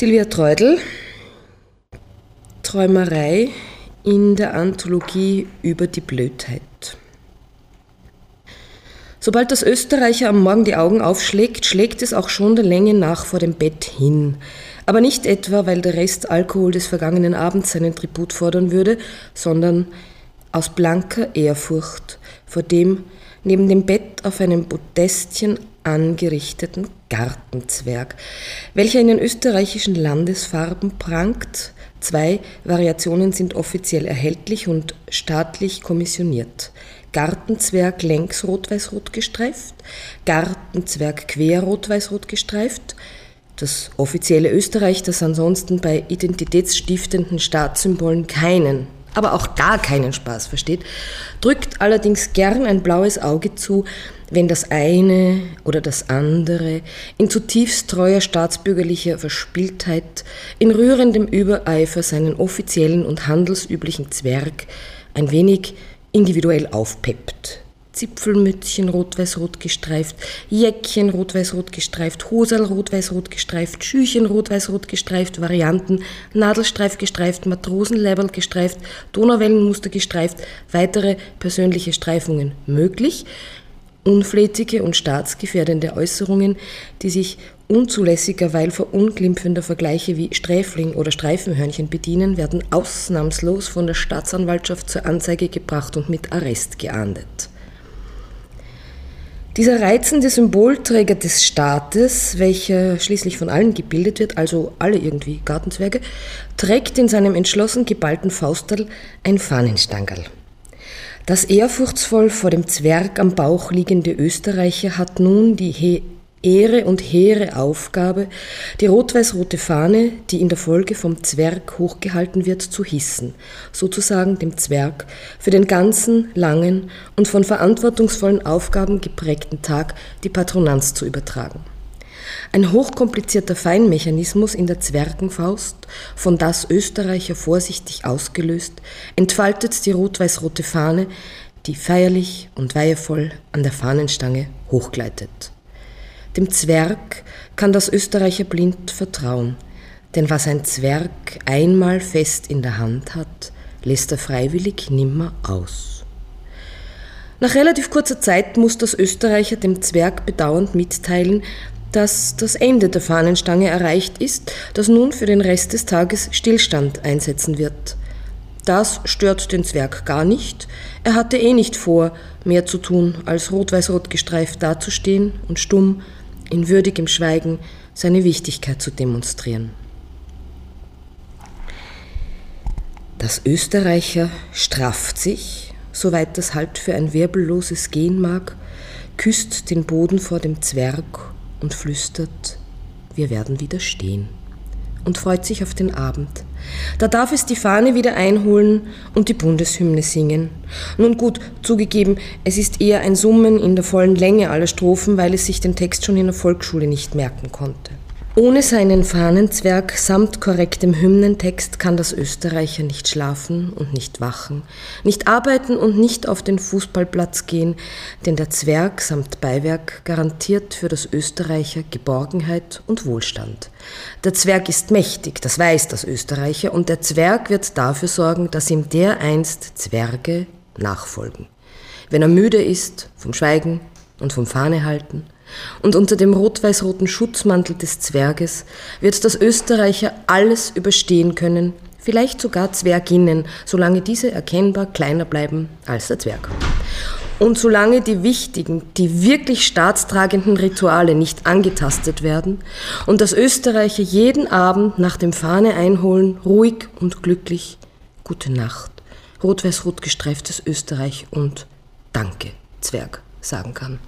Silvia Treudel, Träumerei in der Anthologie über die Blödheit. Sobald das Österreicher am Morgen die Augen aufschlägt, schlägt es auch schon der Länge nach vor dem Bett hin. Aber nicht etwa, weil der Rest Alkohol des vergangenen Abends seinen Tribut fordern würde, sondern aus blanker Ehrfurcht vor dem neben dem Bett auf einem Podestchen angerichteten Gartenzwerg, welcher in den österreichischen Landesfarben prangt. Zwei Variationen sind offiziell erhältlich und staatlich kommissioniert. Gartenzwerg längs rot-weiß-rot gestreift, Gartenzwerg quer rot-weiß-rot gestreift, das offizielle Österreich, das ansonsten bei identitätsstiftenden Staatssymbolen keinen aber auch gar keinen Spaß versteht, drückt allerdings gern ein blaues Auge zu, wenn das eine oder das andere in zutiefst treuer staatsbürgerlicher Verspieltheit, in rührendem Übereifer seinen offiziellen und handelsüblichen Zwerg ein wenig individuell aufpeppt. Zipfelmützchen rot-weiß-rot gestreift, Jäckchen rot-weiß-rot gestreift, Hosal rot-weiß-rot gestreift, Schüchen rot-weiß-rot gestreift, Varianten, Nadelstreif gestreift, Matrosenleiberl gestreift, Donauwellenmuster gestreift, weitere persönliche Streifungen möglich, unflätige und staatsgefährdende Äußerungen, die sich unzulässigerweise verunglimpfender Vergleiche wie Sträfling oder Streifenhörnchen bedienen, werden ausnahmslos von der Staatsanwaltschaft zur Anzeige gebracht und mit Arrest geahndet. Dieser reizende Symbolträger des Staates, welcher schließlich von allen gebildet wird, also alle irgendwie Gartenzwerge, trägt in seinem entschlossen geballten Faustel ein Fahnenstangerl. Das ehrfurchtsvoll vor dem Zwerg am Bauch liegende Österreicher hat nun die Ehre und hehre Aufgabe, die rot-weiß-rote Fahne, die in der Folge vom Zwerg hochgehalten wird, zu hissen, sozusagen dem Zwerg für den ganzen langen und von verantwortungsvollen Aufgaben geprägten Tag die Patronanz zu übertragen. Ein hochkomplizierter Feinmechanismus in der Zwergenfaust, von das Österreicher vorsichtig ausgelöst, entfaltet die rot-weiß-rote Fahne, die feierlich und weihevoll an der Fahnenstange hochgleitet. Dem Zwerg kann das Österreicher blind vertrauen, denn was ein Zwerg einmal fest in der Hand hat, lässt er freiwillig nimmer aus. Nach relativ kurzer Zeit muss das Österreicher dem Zwerg bedauernd mitteilen, dass das Ende der Fahnenstange erreicht ist, das nun für den Rest des Tages Stillstand einsetzen wird. Das stört den Zwerg gar nicht. Er hatte eh nicht vor, mehr zu tun, als rot-weiß-rot gestreift dazustehen und stumm in würdigem Schweigen seine Wichtigkeit zu demonstrieren. Das Österreicher strafft sich, soweit das halt für ein wirbelloses gehen mag, küsst den Boden vor dem Zwerg und flüstert, wir werden wieder stehen und freut sich auf den Abend. Da darf es die Fahne wieder einholen und die Bundeshymne singen. Nun gut, zugegeben, es ist eher ein Summen in der vollen Länge aller Strophen, weil es sich den Text schon in der Volksschule nicht merken konnte. Ohne seinen Fahnenzwerg samt korrektem Hymnentext kann das Österreicher nicht schlafen und nicht wachen, nicht arbeiten und nicht auf den Fußballplatz gehen, denn der Zwerg samt Beiwerk garantiert für das Österreicher Geborgenheit und Wohlstand. Der Zwerg ist mächtig, das weiß das Österreicher, und der Zwerg wird dafür sorgen, dass ihm dereinst Zwerge nachfolgen. Wenn er müde ist vom Schweigen und vom Fahnehalten, und unter dem rot-weiß-roten Schutzmantel des Zwerges wird das Österreicher alles überstehen können, vielleicht sogar Zwerginnen, solange diese erkennbar kleiner bleiben als der Zwerg. Und solange die wichtigen, die wirklich staatstragenden Rituale nicht angetastet werden und das Österreicher jeden Abend nach dem Fahne einholen, ruhig und glücklich, gute Nacht, rot-weiß-rot gestreiftes Österreich und Danke, Zwerg, sagen kann.